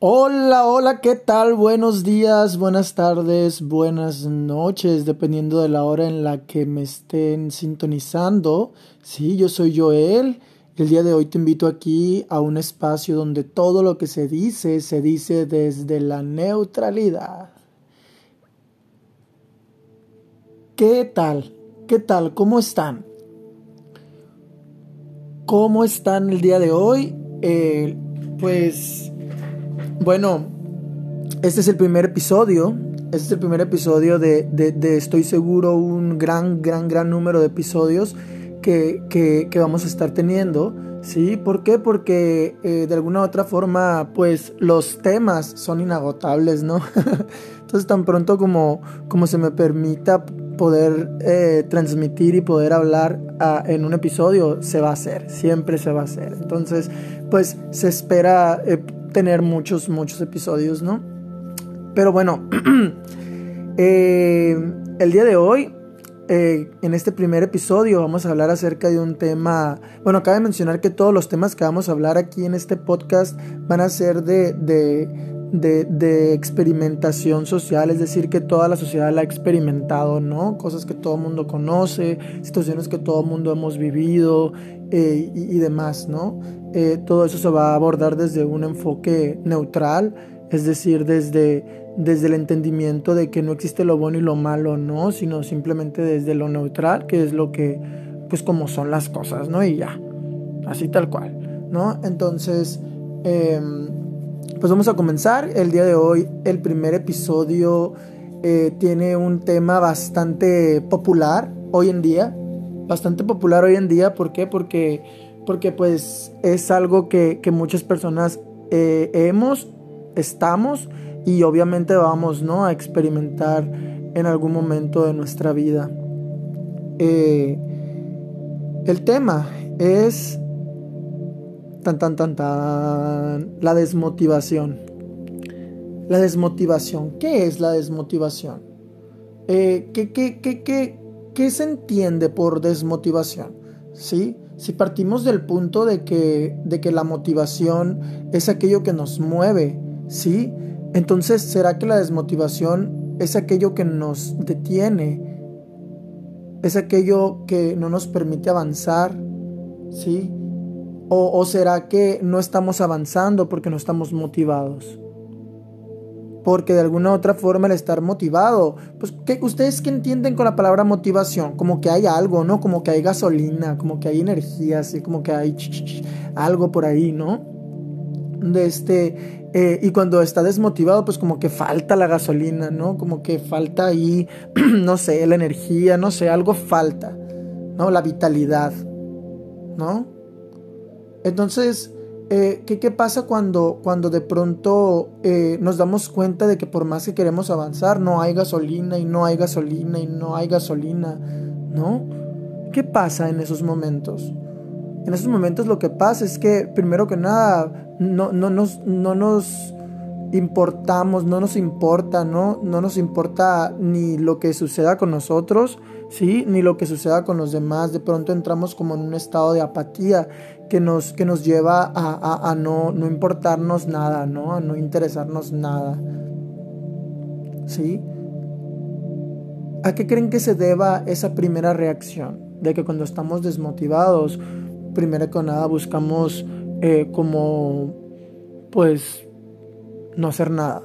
Hola, hola, ¿qué tal? Buenos días, buenas tardes, buenas noches, dependiendo de la hora en la que me estén sintonizando. Sí, yo soy Joel. El día de hoy te invito aquí a un espacio donde todo lo que se dice se dice desde la neutralidad. ¿Qué tal? ¿Qué tal? ¿Cómo están? ¿Cómo están el día de hoy? Eh, pues bueno, este es el primer episodio. Este es el primer episodio de, estoy seguro, un gran, gran, gran número de episodios que, que, vamos a estar teniendo. ¿Sí? ¿Por qué? Porque eh, de alguna u otra forma, pues los temas son inagotables, ¿no? Entonces, tan pronto como, como se me permita poder eh, transmitir y poder hablar ah, en un episodio, se va a hacer, siempre se va a hacer. Entonces, pues se espera eh, tener muchos, muchos episodios, ¿no? Pero bueno, eh, el día de hoy, eh, en este primer episodio, vamos a hablar acerca de un tema, bueno, acaba de mencionar que todos los temas que vamos a hablar aquí en este podcast van a ser de, de, de, experimentación social, es decir, que toda la sociedad la ha experimentado, ¿no? Cosas que todo el mundo conoce, situaciones que todo el mundo hemos vivido eh, y, demás, ¿no? Eh, todo eso se va a abordar desde un enfoque neutral, es decir, desde, desde el entendimiento de que no existe lo bueno y lo malo, no, sino simplemente desde lo neutral, que es lo que, pues como son las cosas, ¿no? Y ya, así tal cual, ¿no? Entonces, em, pues vamos a comenzar. El día de hoy, el primer episodio eh, tiene un tema bastante popular hoy en día, bastante popular hoy en día, ¿por qué? Porque porque pues es algo que, muchas personas eh, hemos, estamos y obviamente vamos ¿no? a experimentar en algún momento de nuestra vida. Eh, el tema es tan tan tan tan la desmotivación. La desmotivación. ¿Qué es la desmotivación? Eh, ¿qué, qué, qué, ¿Qué se entiende por desmotivación? ¿Sí? Si partimos del punto de que, de que la motivación es aquello que nos mueve, ¿sí? Entonces, ¿será que la desmotivación es aquello que nos detiene? ¿Es aquello que no nos permite avanzar? ¿Sí? ¿O, será que no estamos avanzando porque no estamos motivados? porque de alguna u otra forma el estar motivado, pues ¿qué, ustedes qué entienden con la palabra motivación, como que hay algo, ¿no? Como que hay gasolina, como que hay energía, así como que hay algo por ahí, ¿no? De este, eh, y cuando está desmotivado, pues como que falta la gasolina, ¿no? Como que falta ahí, no sé, la energía, no sé, algo falta, ¿no? La vitalidad, ¿no? Entonces, eh, ¿qué, pasa cuando, cuando de pronto eh, nos damos cuenta de que por más que queremos avanzar, no hay gasolina y no hay gasolina y no hay gasolina? ¿No? ¿Qué pasa en esos momentos? En esos momentos lo que pasa es que, primero que nada, no, no, nos, no nos importamos, no nos importa, ¿no? No nos importa ni lo que suceda con nosotros, ¿sí? Ni lo que suceda con los demás. De pronto entramos como en un estado de apatía que nos, que nos lleva a, no, no, importarnos nada, ¿no? A no interesarnos nada. ¿Sí? ¿A qué creen que se deba esa primera reacción? De que cuando estamos desmotivados, primero que nada buscamos eh, como, pues, no hacer nada.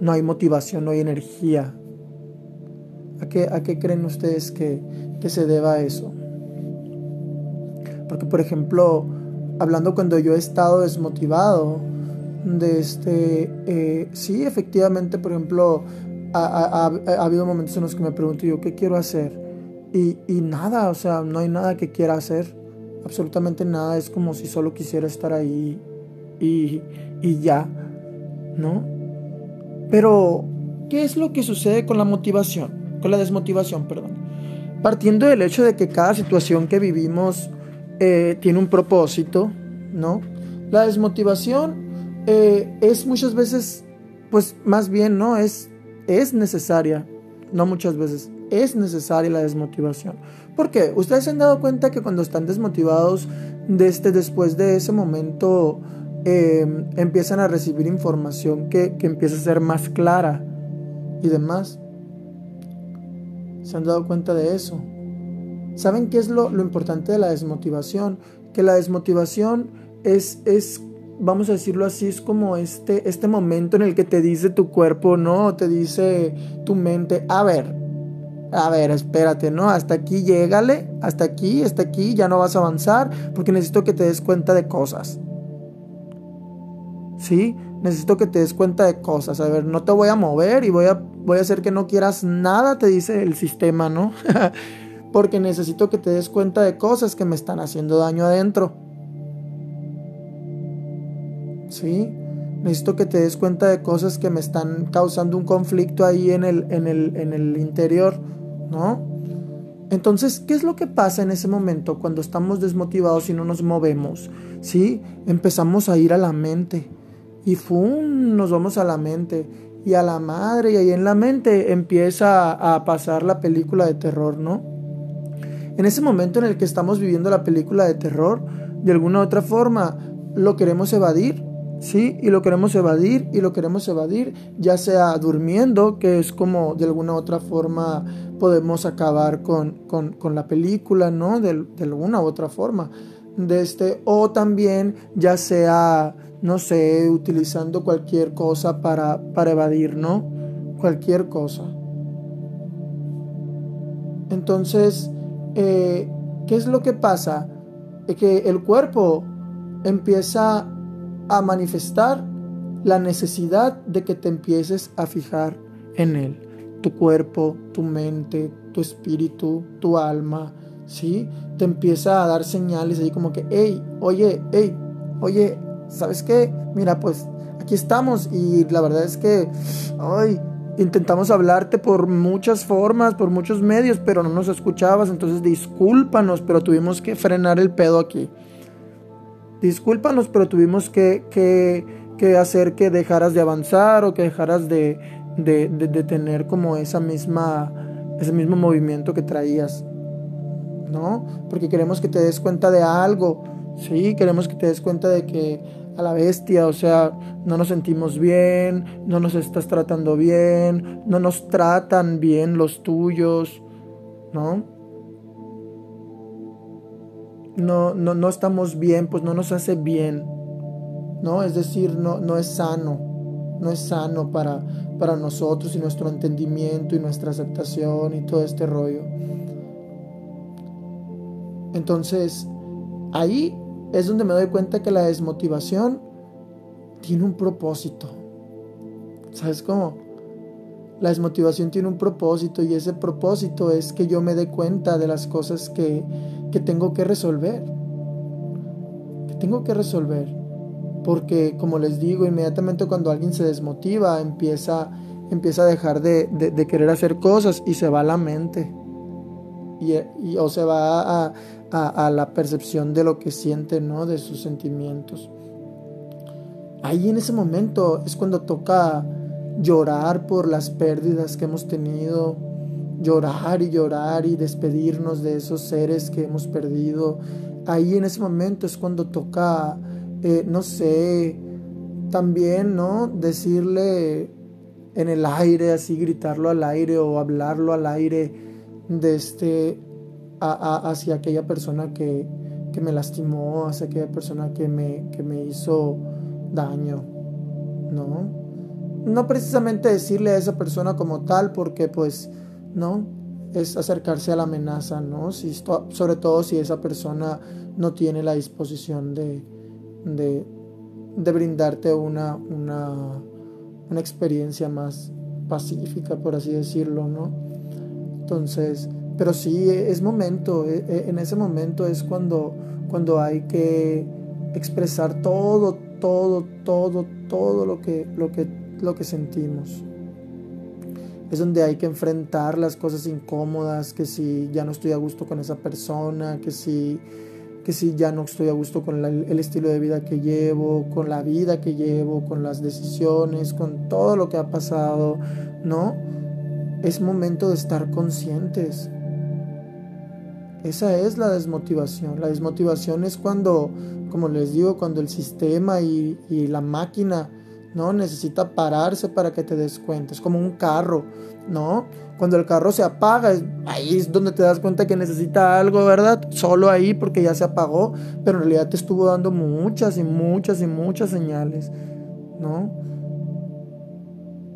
No hay motivación, no hay energía. ¿A qué, a qué creen ustedes que, que se deba eso? Porque, por ejemplo, hablando cuando yo he estado desmotivado, de este, eh, sí, efectivamente, por ejemplo, ha, habido momentos en los que me pregunto yo, ¿qué quiero hacer? Y, y nada, o sea, no hay nada que quiera hacer, absolutamente nada, es como si solo quisiera estar ahí y, y ya, ¿no? Pero, ¿qué es lo que sucede con la motivación? Con la desmotivación, perdón. Partiendo del hecho de que cada situación que vivimos eh, tiene un propósito, ¿no? La desmotivación eh, es muchas veces, pues más bien, ¿no? Es, es necesaria, no muchas veces, es necesaria la desmotivación. ¿Por qué? Ustedes se han dado cuenta que cuando están desmotivados, desde después de ese momento, em, empiezan a recibir información que, que empieza a ser más clara y demás. ¿Se han dado cuenta de eso? ¿Saben qué es lo, lo importante de la desmotivación? Que la desmotivación es, es, vamos a decirlo así, es como este, este momento en el que te dice tu cuerpo, ¿no? Te dice tu mente, a ver, a ver, espérate, ¿no? Hasta aquí llégale, hasta aquí, hasta aquí, ya no vas a avanzar porque necesito que te des cuenta de cosas. ¿Sí? Necesito que te des cuenta de cosas. A ver, no te voy a mover y voy a, voy a hacer que no quieras nada, te dice el sistema, ¿no? porque necesito que te des cuenta de cosas que me están haciendo daño adentro. ¿Sí? Necesito que te des cuenta de cosas que me están causando un conflicto ahí en el, en el, en el interior, ¿no? Entonces, ¿qué es lo que pasa en ese momento cuando estamos desmotivados y no nos movemos? ¿Sí? Empezamos a ir a la mente y ¡fum! nos vamos a la mente y a la madre y ahí en la mente empieza a pasar la película de terror, ¿no? En ese momento en el que estamos viviendo la película de terror, de alguna u otra forma, lo queremos evadir, ¿sí? Y lo queremos evadir y lo queremos evadir, ya sea durmiendo, que es como de alguna u otra forma podemos acabar con, con, la película, ¿no? De, de, alguna u otra forma. De este, o también ya sea, no sé, utilizando cualquier cosa para, para evadir, ¿no? Cualquier cosa. Entonces, eh, ¿qué es lo que pasa? que el cuerpo empieza a manifestar la necesidad de que te empieces a fijar en él. Tu cuerpo, tu mente, tu espíritu, tu alma, ¿sí? Te empieza a dar señales ahí como que, hey, oye, hey, oye, ¿sabes qué? Mira, pues aquí estamos y la verdad es que, ay, Intentamos hablarte por muchas formas, por muchos medios, pero no nos escuchabas, entonces discúlpanos, pero tuvimos que frenar el pedo aquí. Discúlpanos, pero tuvimos que, que, hacer que dejaras de avanzar o que dejaras de, de, de, tener como esa misma, ese mismo movimiento que traías. ¿No? Porque queremos que te des cuenta de algo. Sí, queremos que te des cuenta de que a la bestia, o sea, no nos sentimos bien, no nos estás tratando bien, no nos tratan bien los tuyos, ¿no? No, no, no estamos bien, pues no nos hace bien, ¿no? Es decir, no, no es sano, no es sano para, para nosotros y nuestro entendimiento y nuestra aceptación y todo este rollo. Entonces, ahí es donde me doy cuenta que la desmotivación tiene un propósito. ¿Sabes cómo? La desmotivación tiene un propósito y ese propósito es que yo me dé cuenta de las cosas que, que tengo que resolver. Que tengo que resolver. Porque como les digo, inmediatamente cuando alguien se desmotiva, empieza, empieza a dejar de, de, querer hacer cosas y se va a la mente. Y, o se va a, a, la percepción de lo que siente, ¿no? De sus sentimientos. Ahí en ese momento es cuando toca llorar por las pérdidas que hemos tenido, llorar y llorar y despedirnos de esos seres que hemos perdido. Ahí en ese momento es cuando toca, eh, no sé, también, ¿no? Decirle en el aire, así gritarlo al aire o hablarlo al aire de este, hacia aquella persona que, me lastimó, hacia aquella persona que me, que me hizo daño, ¿no? No precisamente decirle a esa persona como tal, porque pues, ¿no? Es acercarse a la amenaza, ¿no? Sobre todo si esa persona no tiene la disposición de, de, de brindarte una, una, una experiencia más pacífica, por así decirlo, ¿no? Entonces, pero sí, es momento, e, e, en ese momento es cuando, cuando hay que expresar todo, todo, todo, todo lo que, lo que, lo que sentimos. Es donde hay que enfrentar las cosas incómodas, que si ya no estoy a gusto con esa persona, que si, que si ya no estoy a gusto con el estilo de vida que llevo, con la vida que llevo, con las decisiones, con todo lo que ha pasado, ¿no? Es momento de estar conscientes Esa es la desmotivación. La desmotivación es cuando, como les digo, cuando el sistema y, la máquina ¿no? Necesita pararse para que te des cuenta. Es como un carro, ¿no? Cuando el carro se apaga, ahí es donde te das cuenta que necesita algo, ¿verdad? Solo ahí porque ya se apagó, pero en realidad te estuvo dando muchas y muchas y muchas señales, ¿no?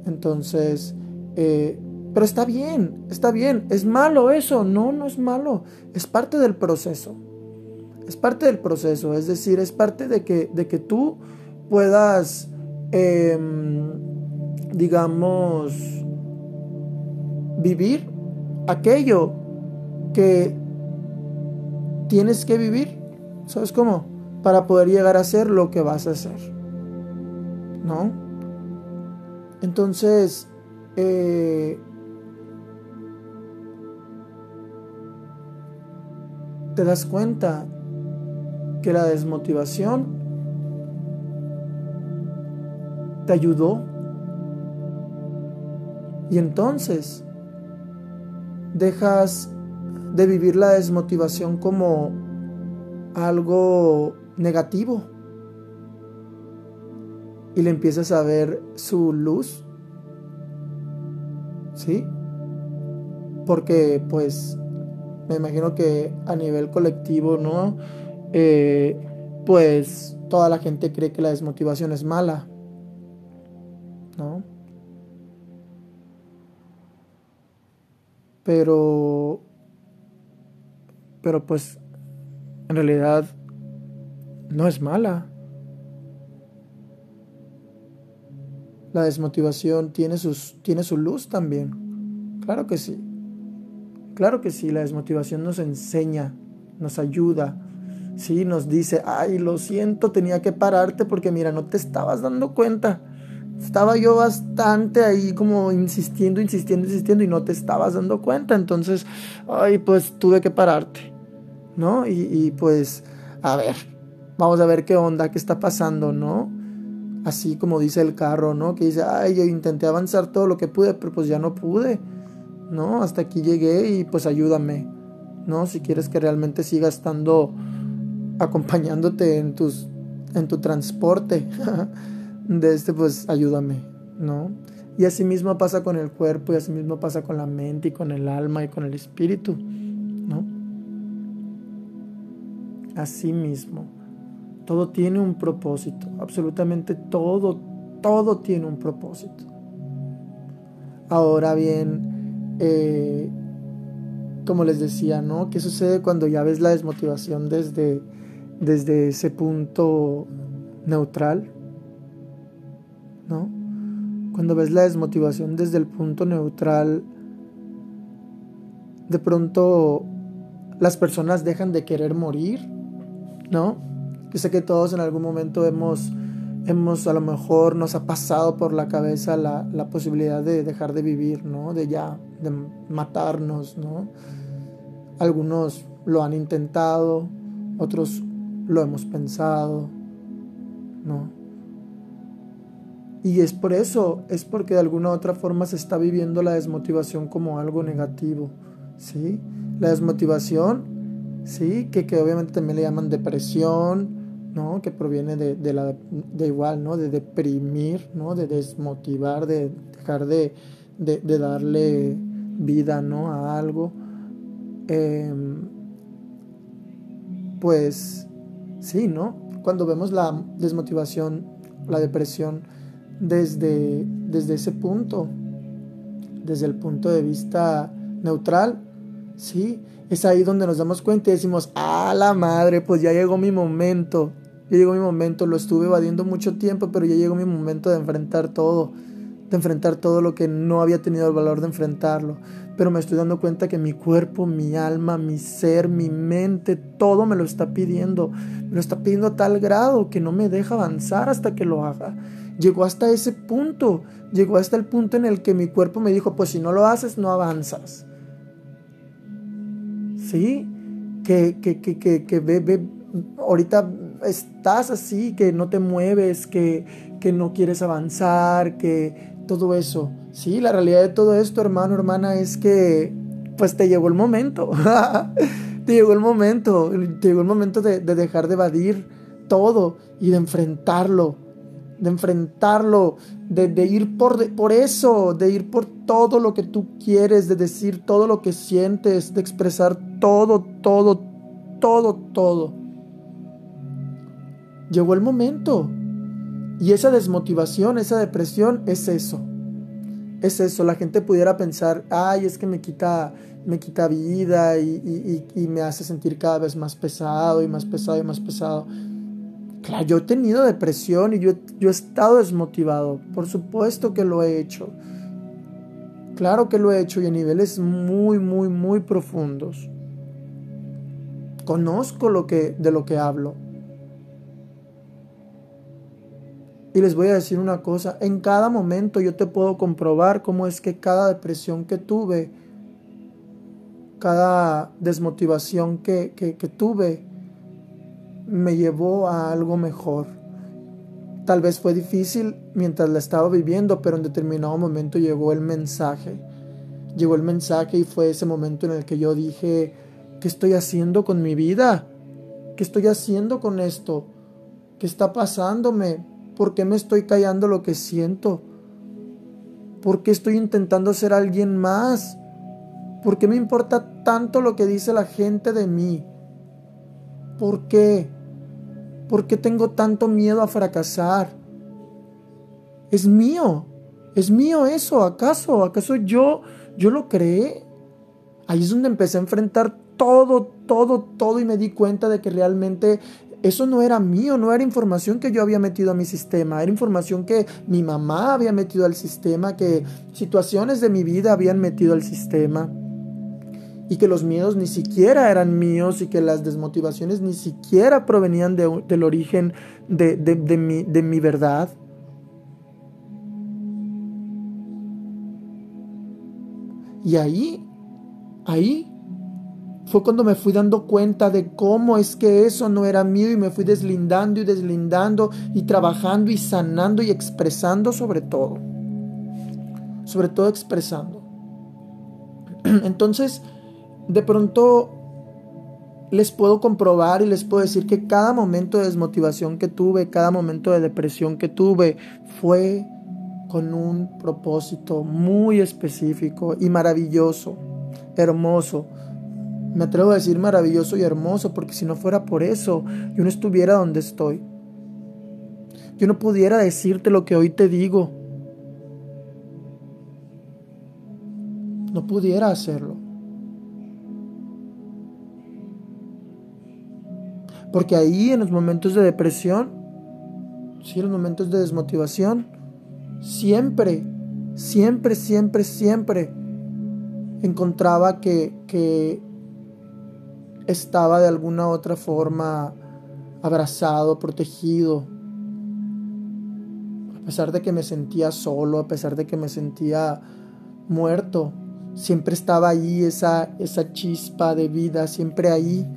Entonces, eh, pero está bien, está bien. ¿Es malo eso? No, no es malo. Es parte del proceso. Es parte del proceso. Es decir, es parte de que, de que tú puedas Em, digamos, vivir aquello que tienes que vivir, ¿sabes cómo? Para poder llegar a ser lo que vas a hacer, ¿no? Entonces, eh, te das cuenta que la desmotivación te ayudó. Y entonces dejas de vivir la desmotivación como algo negativo y le empiezas a ver su luz. ¿Sí? Porque pues me imagino que a nivel colectivo, ¿no? Eh, pues toda la gente cree que la desmotivación es mala. ¿no? Pero, pero pues en realidad no es mala. La desmotivación tiene, sus, tiene su luz también. Claro que sí. Claro que sí, la desmotivación nos enseña, nos ayuda. Sí, nos dice, ay, lo siento, tenía que pararte porque mira, no te estabas dando cuenta estaba yo bastante ahí como insistiendo, insistiendo, insistiendo y no te estabas dando cuenta. Entonces, ay, pues tuve que pararte, ¿no? Y, pues, a ver, vamos a ver qué onda, qué está pasando, ¿no? Así como dice el carro, ¿no? Que dice, ay, yo intenté avanzar todo lo que pude, pero pues ya no pude, ¿no? Hasta aquí llegué y pues ayúdame, ¿no? Si quieres que realmente siga estando acompañándote en tus en tu transporte. de este, pues ayúdame, ¿no? Y así mismo pasa con el cuerpo y así mismo pasa con la mente y con el alma y con el espíritu, ¿no? Así mismo. Todo tiene un propósito, absolutamente todo, todo tiene un propósito. Ahora bien, eh, como les decía, ¿no? ¿Qué sucede cuando ya ves la desmotivación desde, desde ese punto neutral? ¿no? Cuando ves la desmotivación desde el punto neutral, de pronto las personas dejan de querer morir, ¿no? Yo sé que todos en algún momento hemos, hemos a lo mejor nos ha pasado por la cabeza la, posibilidad de dejar de vivir, ¿no? De ya, de matarnos, ¿no? Algunos lo han intentado, otros lo hemos pensado, ¿no? Y es por eso, es porque de alguna u otra forma se está viviendo la desmotivación como algo negativo, ¿sí? La desmotivación, ¿sí? Que, que obviamente también le llaman depresión, ¿no? Que proviene de, de, la, de igual, ¿no? De deprimir, ¿no? De desmotivar, de dejar de, de, de darle vida, ¿no? A algo. Em, pues, sí, ¿no? Cuando vemos la desmotivación, la depresión, desde, desde ese punto, desde el punto de vista neutral, ¿sí? Es ahí donde nos damos cuenta y decimos, ah, la madre, pues ya llegó mi momento, ya llegó mi momento, lo estuve evadiendo mucho tiempo, pero ya llegó mi momento de enfrentar todo, de enfrentar todo lo que no había tenido el valor de enfrentarlo. Pero me estoy dando cuenta que mi cuerpo, mi alma, mi ser, mi mente, todo me lo está pidiendo. Me lo está pidiendo a tal grado que no me deja avanzar hasta que lo haga. Llegó hasta ese punto, llegó hasta el punto en el que mi cuerpo me dijo, pues si no lo haces, no avanzas. ¿Sí? Que, que, que, que, que ve, ve, ahorita estás así, que no te mueves, que, que no quieres avanzar, que todo eso. Sí, la realidad de todo esto, hermano, hermana, es que pues te llegó el momento. te llegó el momento, te llegó el momento de, dejar de evadir todo y de enfrentarlo, de enfrentarlo, de, ir por, por eso, de ir por todo lo que tú quieres, de decir todo lo que sientes, de expresar todo, todo, todo, todo. Llegó el momento. Y esa desmotivación, esa depresión es eso. Es eso. La gente pudiera pensar, ay, es que me quita, me quita vida y, me hace sentir cada vez más pesado y más pesado y más pesado. Claro, yo he tenido depresión y yo, he estado desmotivado. Por supuesto que lo he hecho. Claro que lo he hecho y a niveles muy, muy, muy profundos. Conozco lo que, de lo que hablo. Y les voy a decir una cosa, en cada momento yo te puedo comprobar cómo es que cada depresión que tuve, cada desmotivación que, que, tuve, me llevó a algo mejor. Tal vez fue difícil mientras la estaba viviendo, pero en determinado momento llegó el mensaje. Llegó el mensaje y fue ese momento en el que yo dije, ¿qué estoy haciendo con mi vida? ¿Qué estoy haciendo con esto? ¿Qué está pasándome? ¿Por qué me estoy callando lo que siento? ¿Por qué estoy intentando ser alguien más? ¿Por qué me importa tanto lo que dice la gente de mí? ¿Por qué? ¿Por qué tengo tanto miedo a fracasar? Es mío. Es mío eso, ¿acaso? ¿Acaso yo yo lo creé? Ahí es donde empecé a enfrentar todo, todo, todo y me di cuenta de que realmente eso no era mío, no era información que yo había metido a mi sistema, era información que mi mamá había metido al sistema, que situaciones de mi vida habían metido al sistema y que los miedos ni siquiera eran míos y que las desmotivaciones ni siquiera provenían del origen de, mi, de mi verdad. Y ahí, ahí fue cuando me fui dando cuenta de cómo es que eso no era mío y me fui deslindando y deslindando y trabajando y sanando y expresando sobre todo. Sobre todo expresando. Entonces, de pronto les puedo comprobar y les puedo decir que cada momento de desmotivación que tuve, cada momento de depresión que tuve, fue con un propósito muy específico y maravilloso, hermoso, me atrevo a decir maravilloso y hermoso, porque si no fuera por eso, yo no estuviera donde estoy. Yo no pudiera decirte lo que hoy te digo. No pudiera hacerlo. Porque ahí en los momentos de depresión, en los momentos de desmotivación, siempre, siempre, siempre, siempre encontraba que, que estaba de alguna otra forma abrazado, protegido. A pesar de que me sentía solo, a pesar de que me sentía muerto, siempre estaba ahí esa, esa chispa de vida, siempre ahí,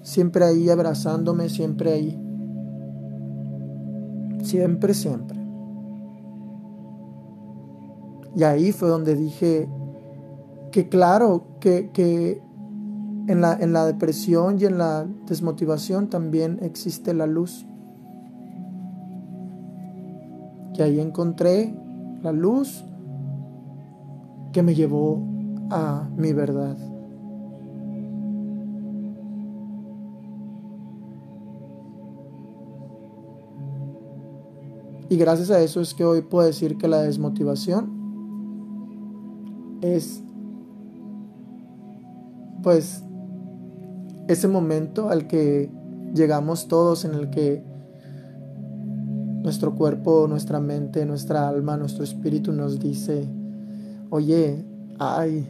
siempre ahí abrazándome, siempre ahí. Siempre, siempre. Y ahí fue donde dije que claro, que, que en la, en la depresión y en la desmotivación también existe la luz. Que ahí encontré la luz que me llevó a mi verdad. Y gracias a eso es que hoy puedo decir que la desmotivación es pues ese momento al que llegamos todos en el que nuestro cuerpo, nuestra mente, nuestra alma, nuestro espíritu nos dice, oye, ay,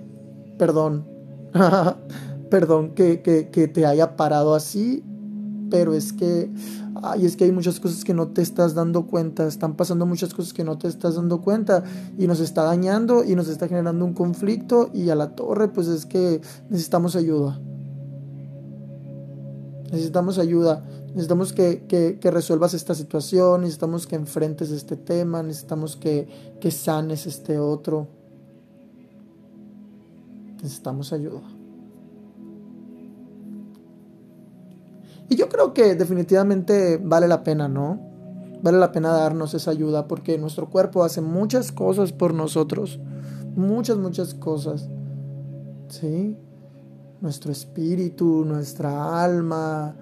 perdón, perdón que, que, te haya parado así, pero es que, ay, es que hay muchas cosas que no te estás dando cuenta, están pasando muchas cosas que no te estás dando cuenta y nos está dañando y nos está generando un conflicto y a la torre, pues es que necesitamos ayuda. Necesitamos ayuda, necesitamos que, resuelvas esta situación, necesitamos que enfrentes este tema, necesitamos que, que sanes este otro. Necesitamos ayuda. Y yo creo que definitivamente vale la pena, ¿no? Vale la pena darnos esa ayuda porque nuestro cuerpo hace muchas cosas por nosotros. Muchas, muchas cosas. ¿Sí? Nuestro espíritu, nuestra alma.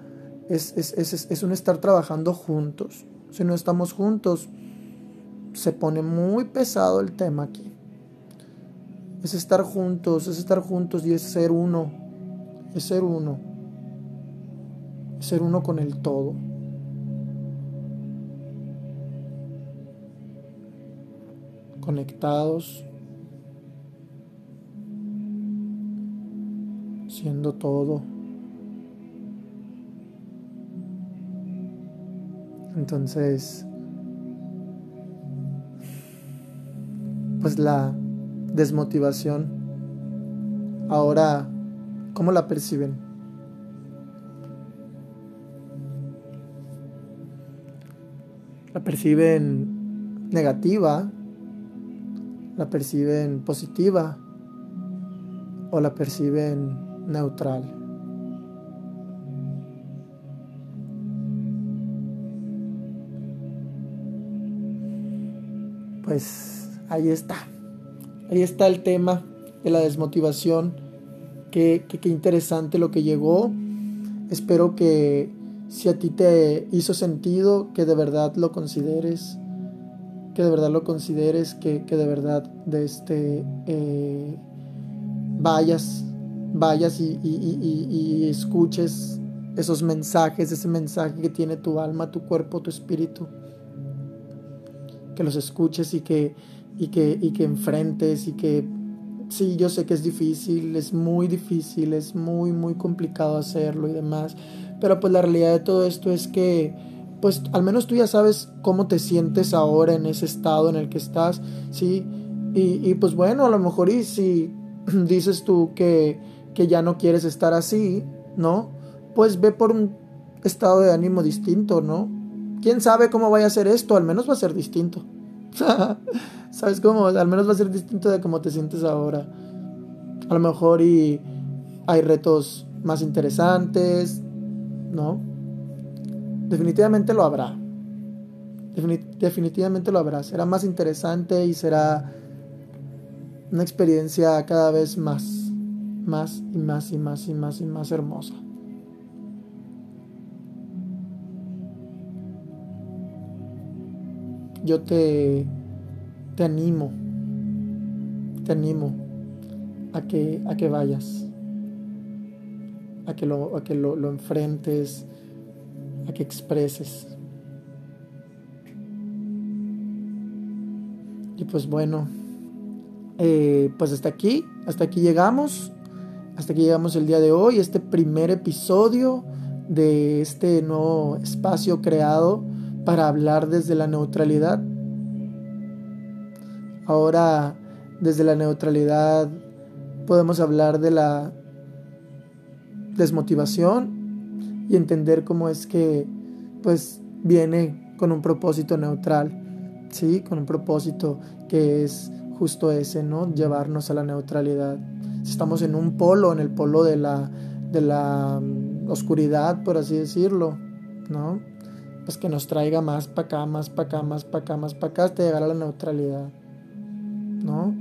Es, es, es, es un estar trabajando juntos. Si no estamos juntos, se pone muy pesado el tema aquí. Es estar juntos, es estar juntos y es ser uno. Es ser uno. Es ser uno con el todo. Conectados. Todo. Entonces, pues la desmotivación, ahora, ¿cómo la perciben? ¿La perciben negativa? ¿La perciben positiva? ¿O la perciben neutral? Pues ahí está. Ahí está el tema de la desmotivación. Qué, qué, interesante lo que llegó. Espero que si a ti te hizo sentido, que de verdad lo consideres. Que de verdad lo consideres, que, de verdad de este, eh, vayas, vayas y, escuches esos mensajes, ese mensaje que tiene tu alma, tu cuerpo, tu espíritu. Que los escuches y que y que, y que enfrentes y que sí, yo sé que es difícil, es muy difícil, es muy, muy complicado hacerlo y demás, pero pues la realidad de todo esto es que pues al menos tú ya sabes cómo te sientes ahora en ese estado en el que estás, ¿sí? Y pues bueno, a lo mejor y si dices tú que, que ya no quieres estar así, ¿no? Pues ve por un estado de ánimo distinto, ¿no? ¿Quién sabe cómo vaya a ser esto? Al menos va a ser distinto. ¿Sabes cómo? Al menos va a ser distinto de cómo te sientes ahora. A lo mejor y hay retos más interesantes, ¿no? Definitivamente lo habrá. definitivamente lo habrá. Será más interesante y será una experiencia cada vez más, más y más y más y más y más hermosa. Yo te te animo, te animo a que, a que vayas, a que, lo, a que lo, lo enfrentes, a que expreses. Y pues bueno, eh, pues hasta aquí, hasta aquí llegamos, hasta aquí llegamos el día de hoy, este primer episodio de este nuevo espacio creado para hablar desde la neutralidad Ahora, desde la neutralidad, podemos hablar de la desmotivación y entender cómo es que, pues, viene con un propósito neutral, ¿sí? Con un propósito que es justo ese, ¿no? Llevarnos a la neutralidad. Si estamos en un polo, en el polo de la, de la mm, oscuridad, por así decirlo, ¿no? Pues que nos traiga más para acá, más para acá, más para acá, más para acá, hasta llegar a la neutralidad. ¿no?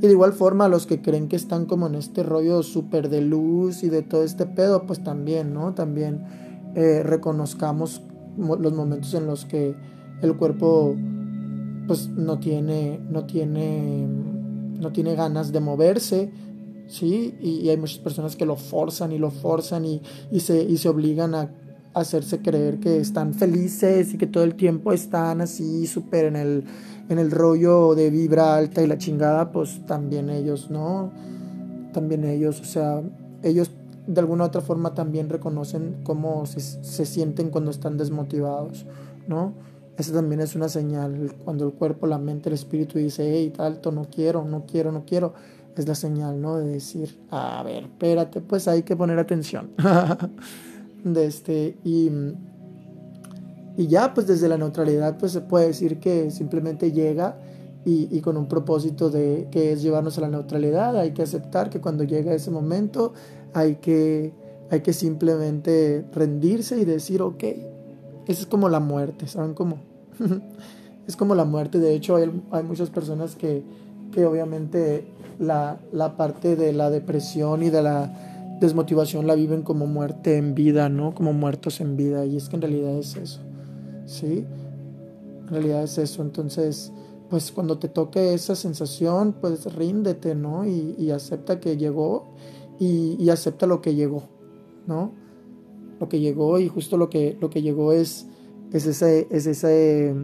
Y de igual forma los que creen que están como en este rollo súper de luz y de todo este pedo, pues también, ¿no? También eh, reconozcamos los momentos en los que el cuerpo pues no tiene, no tiene, no tiene ganas de moverse, ¿sí? Y, hay muchas personas que lo forzan y lo forzan y, y, se, y se obligan a hacerse creer que están felices y que todo el tiempo están así súper en el en el rollo de vibra alta y la chingada, pues también ellos, ¿no? También ellos, o sea, ellos de alguna u otra forma también reconocen cómo se, se sienten cuando están desmotivados, ¿no? Esa también es una señal, cuando el cuerpo, la mente, el espíritu dice, hey, alto, no quiero, no quiero, no quiero, es la señal, ¿no? De decir, a ver, espérate, pues hay que poner atención. este, y y ya, pues desde la neutralidad, pues se puede decir que simplemente llega y, con un propósito de que es llevarnos a la neutralidad. Hay que aceptar que cuando llega ese momento hay que hay que simplemente rendirse y decir, ok, esa es como la muerte, ¿saben cómo? es como la muerte, de hecho hay, hay muchas personas que, que obviamente la, la, parte de la depresión y de la desmotivación la viven como muerte en vida, ¿no? Como muertos en vida, y es que en realidad es eso, ¿sí? En realidad es eso, entonces pues cuando te toque esa sensación, pues ríndete, ¿no? Y, acepta que llegó y, acepta lo que llegó, ¿no? Lo que llegó y justo lo que, lo que llegó es, es, ese, es ese,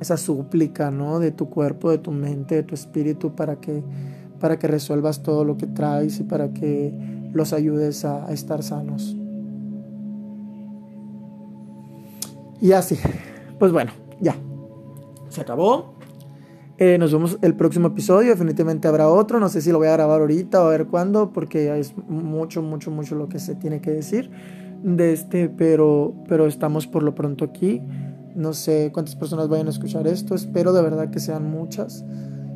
esa súplica, ¿no? De tu cuerpo, de tu mente, de tu espíritu para que, para que resuelvas todo lo que traes y para que los ayudes a, estar sanos. Y así, pues bueno, ya, se acabó. Eh, nos vemos el próximo episodio. Definitivamente habrá otro. No sé si lo voy a grabar ahorita o a ver cuándo, porque es mucho, mucho, mucho lo que se tiene que decir de este, pero, pero estamos por lo pronto aquí. No sé cuántas personas vayan a escuchar esto. Espero de verdad que sean muchas.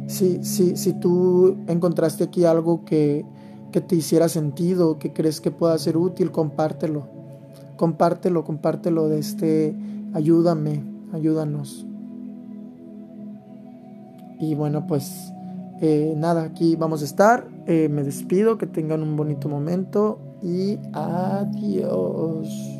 Si, si, si tú encontraste aquí algo que, que te hiciera sentido, que crees que pueda ser útil, compártelo. Compártelo, compártelo de este. Ayúdame, ayúdanos. Y bueno, pues eh, nada, aquí vamos a estar. Eh, me despido, que tengan un bonito momento y adiós.